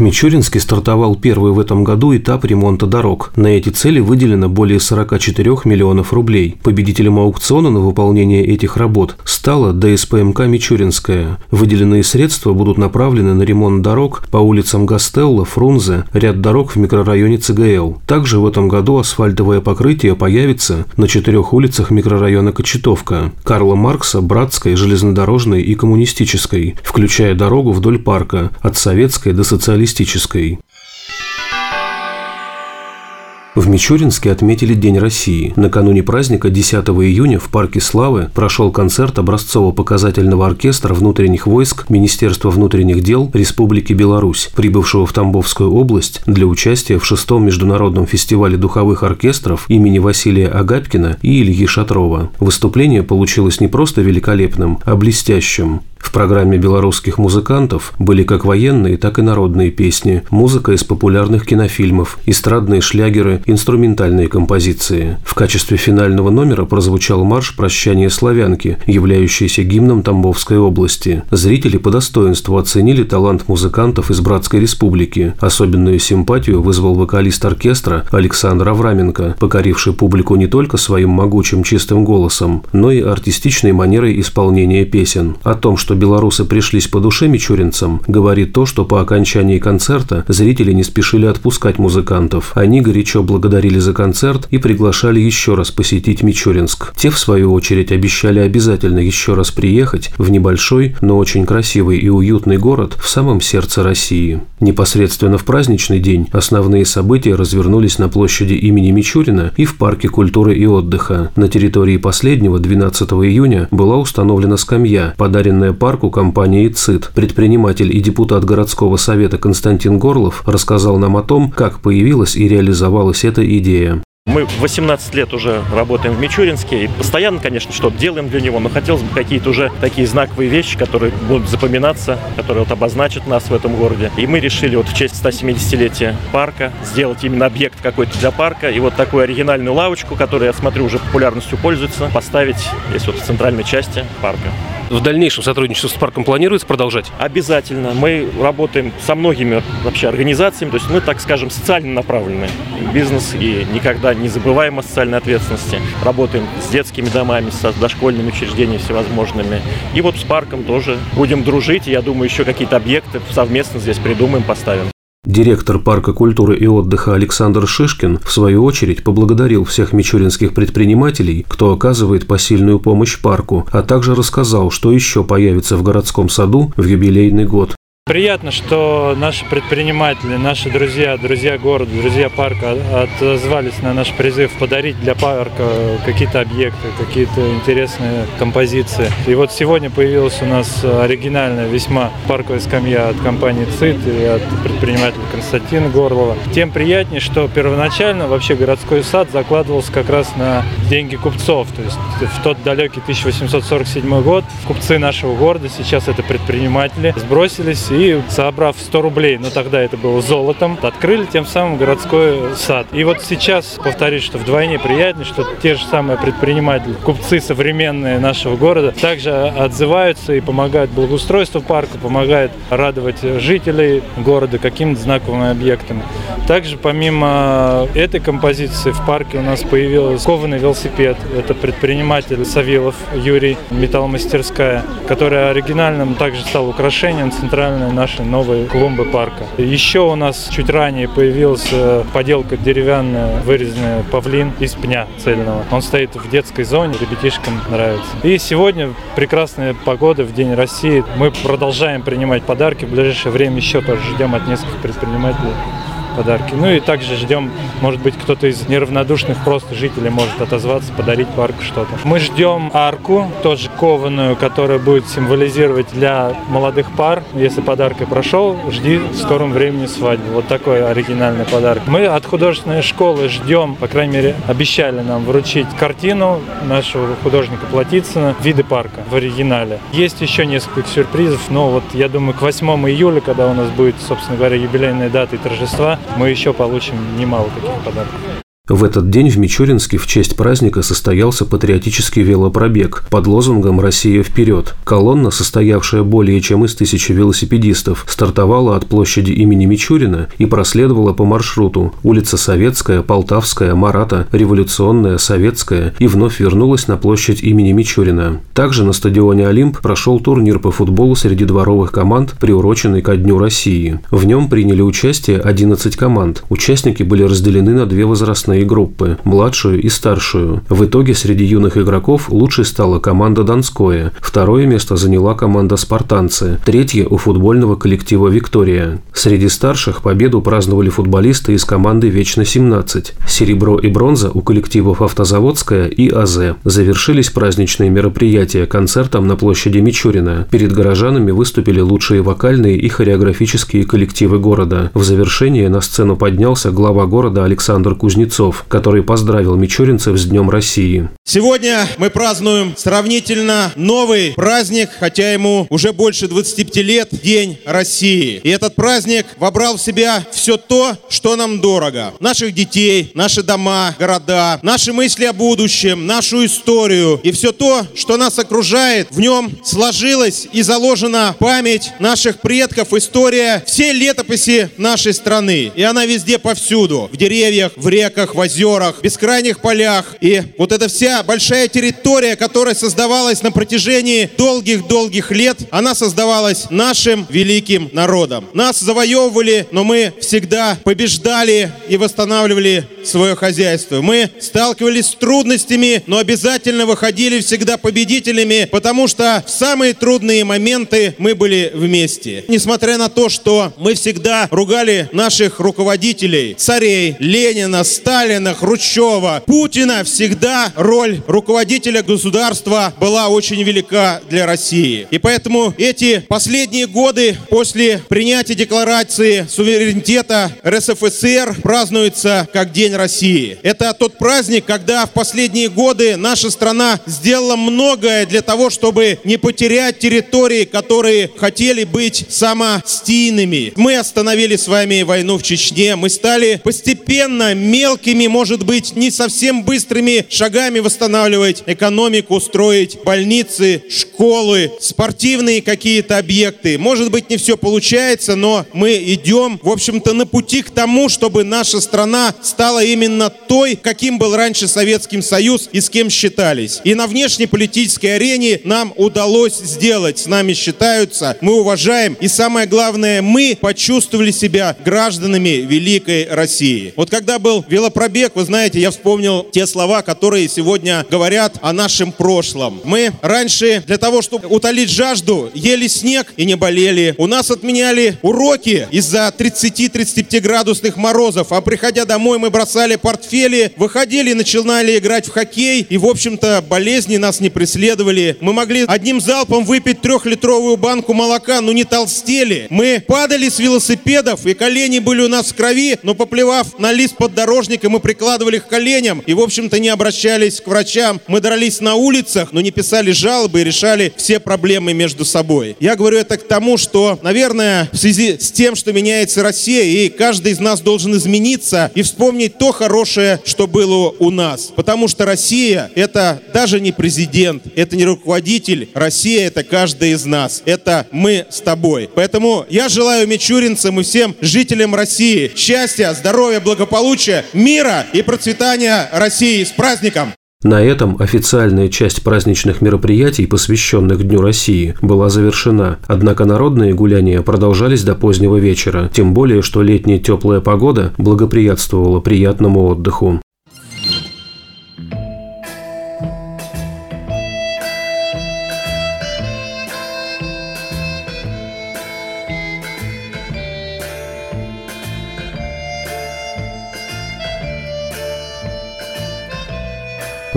В Мичуринске стартовал первый в этом году этап ремонта дорог. На эти цели выделено более 44 миллионов рублей. Победителем аукциона на выполнение этих работ стала ДСПМК «Мичуринская». Выделенные средства будут направлены на ремонт дорог по улицам Гастелла, Фрунзе, ряд дорог в микрорайоне ЦГЛ. Также в этом году асфальтовое покрытие появится на четырех улицах микрорайона Кочетовка – Карла Маркса, Братской, Железнодорожной и Коммунистической, включая дорогу вдоль парка от Советской до Социалистической социалистической. В Мичуринске отметили День России. Накануне праздника 10 июня в Парке Славы прошел концерт образцово-показательного оркестра внутренних войск Министерства внутренних дел Республики Беларусь, прибывшего в Тамбовскую область для участия в шестом международном фестивале духовых оркестров имени Василия Агапкина и Ильи Шатрова. Выступление получилось не просто великолепным, а блестящим. В программе белорусских музыкантов были как военные, так и народные песни, музыка из популярных кинофильмов, эстрадные шлягеры, инструментальные композиции. В качестве финального номера прозвучал марш «Прощание славянки», являющийся гимном Тамбовской области. Зрители по достоинству оценили талант музыкантов из Братской Республики. Особенную симпатию вызвал вокалист оркестра Александр Авраменко, покоривший публику не только своим могучим чистым голосом, но и артистичной манерой исполнения песен. О том, что что белорусы пришлись по душе мичуринцам, говорит то, что по окончании концерта зрители не спешили отпускать музыкантов. Они горячо благодарили за концерт и приглашали еще раз посетить Мичуринск. Те, в свою очередь, обещали обязательно еще раз приехать в небольшой, но очень красивый и уютный город в самом сердце России. Непосредственно в праздничный день основные события развернулись на площади имени Мичурина и в Парке культуры и отдыха. На территории последнего 12 июня была установлена скамья, подаренная парку компании «ЦИТ». Предприниматель и депутат городского совета Константин Горлов рассказал нам о том, как появилась и реализовалась эта идея. Мы 18 лет уже работаем в Мичуринске и постоянно, конечно, что-то делаем для него, но хотелось бы какие-то уже такие знаковые вещи, которые будут запоминаться, которые вот обозначат нас в этом городе. И мы решили вот в честь 170-летия парка сделать именно объект какой-то для парка и вот такую оригинальную лавочку, которая, я смотрю, уже популярностью пользуется, поставить здесь вот в центральной части парка. В дальнейшем сотрудничество с парком планируется продолжать? Обязательно. Мы работаем со многими вообще организациями, то есть мы, так скажем, социально направлены бизнес и никогда не забываем о социальной ответственности. Работаем с детскими домами, с дошкольными учреждениями всевозможными. И вот с парком тоже будем дружить. Я думаю, еще какие-то объекты совместно здесь придумаем, поставим. Директор парка культуры и отдыха Александр Шишкин, в свою очередь, поблагодарил всех мичуринских предпринимателей, кто оказывает посильную помощь парку, а также рассказал, что еще появится в городском саду в юбилейный год. Приятно, что наши предприниматели, наши друзья, друзья города, друзья парка отозвались на наш призыв подарить для парка какие-то объекты, какие-то интересные композиции. И вот сегодня появилась у нас оригинальная весьма парковая скамья от компании ЦИТ и от предпринимателя Константина Горлова. Тем приятнее, что первоначально вообще городской сад закладывался как раз на деньги купцов. То есть в тот далекий 1847 год купцы нашего города, сейчас это предприниматели, сбросились и и, собрав 100 рублей, но тогда это было золотом, открыли тем самым городской сад. И вот сейчас, повторюсь, что вдвойне приятнее, что те же самые предприниматели, купцы современные нашего города также отзываются и помогают благоустройству парка, помогают радовать жителей города какими-то знаковыми объектами. Также помимо этой композиции в парке у нас появился кованый велосипед. Это предприниматель Савилов Юрий, металломастерская, который оригинальным также стал украшением центральной нашей новой клумбы парка. Еще у нас чуть ранее появилась поделка деревянная, вырезанная павлин из пня цельного. Он стоит в детской зоне, ребятишкам нравится. И сегодня прекрасная погода в День России. Мы продолжаем принимать подарки. В ближайшее время еще тоже ждем от нескольких предпринимателей подарки. Ну и также ждем, может быть, кто-то из неравнодушных просто жителей может отозваться, подарить парку что-то. Мы ждем арку, тоже кованую, которая будет символизировать для молодых пар. Если подаркой прошел, жди в скором времени свадьбы. Вот такой оригинальный подарок. Мы от художественной школы ждем, по крайней мере, обещали нам вручить картину нашего художника Платицына «Виды парка» в оригинале. Есть еще несколько сюрпризов, но вот я думаю, к 8 июля, когда у нас будет, собственно говоря, юбилейная дата и торжества, мы еще получим немало таких подарков. В этот день в Мичуринске в честь праздника состоялся патриотический велопробег под лозунгом «Россия вперед». Колонна, состоявшая более чем из тысячи велосипедистов, стартовала от площади имени Мичурина и проследовала по маршруту улица Советская, Полтавская, Марата, Революционная, Советская и вновь вернулась на площадь имени Мичурина. Также на стадионе «Олимп» прошел турнир по футболу среди дворовых команд, приуроченный ко Дню России. В нем приняли участие 11 команд. Участники были разделены на две возрастные разные группы – младшую и старшую. В итоге среди юных игроков лучшей стала команда «Донское», второе место заняла команда «Спартанцы», третье – у футбольного коллектива «Виктория». Среди старших победу праздновали футболисты из команды «Вечно-17». Серебро и бронза у коллективов «Автозаводская» и «АЗ». Завершились праздничные мероприятия концертом на площади Мичурина. Перед горожанами выступили лучшие вокальные и хореографические коллективы города. В завершение на сцену поднялся глава города Александр Кузнецов Кузнецов, который поздравил мичуринцев с Днем России. Сегодня мы празднуем сравнительно новый праздник, хотя ему уже больше 25 лет, День России. И этот праздник вобрал в себя все то, что нам дорого. Наших детей, наши дома, города, наши мысли о будущем, нашу историю и все то, что нас окружает. В нем сложилась и заложена память наших предков, история всей летописи нашей страны. И она везде повсюду. В деревьях, в реках, в озерах, бескрайних полях. И вот эта вся большая территория, которая создавалась на протяжении долгих-долгих лет, она создавалась нашим великим народом. Нас завоевывали, но мы всегда побеждали и восстанавливали свое хозяйство. Мы сталкивались с трудностями, но обязательно выходили всегда победителями, потому что в самые трудные моменты мы были вместе. Несмотря на то, что мы всегда ругали наших руководителей, царей, Ленина, Сталина, Хрущева, Путина всегда роль руководителя государства была очень велика для России. И поэтому эти последние годы после принятия декларации суверенитета РСФСР празднуются как День России. Это тот праздник, когда в последние годы наша страна сделала многое для того, чтобы не потерять территории, которые хотели быть самостийными. Мы остановили с вами войну в Чечне, мы стали постепенно мелкими может быть, не совсем быстрыми шагами восстанавливать экономику, строить больницы, школы, спортивные какие-то объекты. Может быть, не все получается, но мы идем, в общем-то, на пути к тому, чтобы наша страна стала именно той, каким был раньше Советский Союз и с кем считались. И на внешнеполитической арене нам удалось сделать. С нами считаются, мы уважаем. И самое главное, мы почувствовали себя гражданами великой России. Вот когда был велопробег пробег, вы знаете, я вспомнил те слова, которые сегодня говорят о нашем прошлом. Мы раньше для того, чтобы утолить жажду, ели снег и не болели. У нас отменяли уроки из-за 30-35 градусных морозов, а приходя домой мы бросали портфели, выходили, начинали играть в хоккей, и, в общем-то, болезни нас не преследовали. Мы могли одним залпом выпить трехлитровую банку молока, но не толстели. Мы падали с велосипедов, и колени были у нас в крови, но поплевав на лист поддорожника, мы прикладывали к коленям и, в общем-то, не обращались к врачам. Мы дрались на улицах, но не писали жалобы и решали все проблемы между собой. Я говорю это к тому, что, наверное, в связи с тем, что меняется Россия, и каждый из нас должен измениться и вспомнить то хорошее, что было у нас. Потому что Россия — это даже не президент, это не руководитель. Россия — это каждый из нас. Это мы с тобой. Поэтому я желаю мичуринцам и всем жителям России счастья, здоровья, благополучия, мира и процветания России. С праздником! На этом официальная часть праздничных мероприятий, посвященных Дню России, была завершена, однако народные гуляния продолжались до позднего вечера, тем более, что летняя теплая погода благоприятствовала приятному отдыху.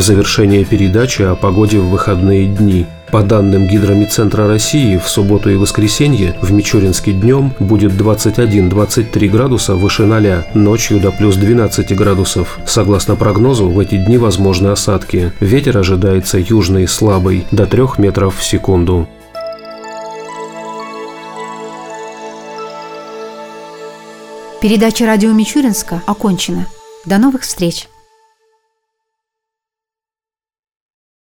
В завершение передачи о погоде в выходные дни. По данным Гидромедцентра России, в субботу и воскресенье в Мичуринске днем будет 21-23 градуса выше 0, ночью до плюс 12 градусов. Согласно прогнозу, в эти дни возможны осадки. Ветер ожидается южный слабый, до 3 метров в секунду. Передача радио Мичуринска окончена. До новых встреч!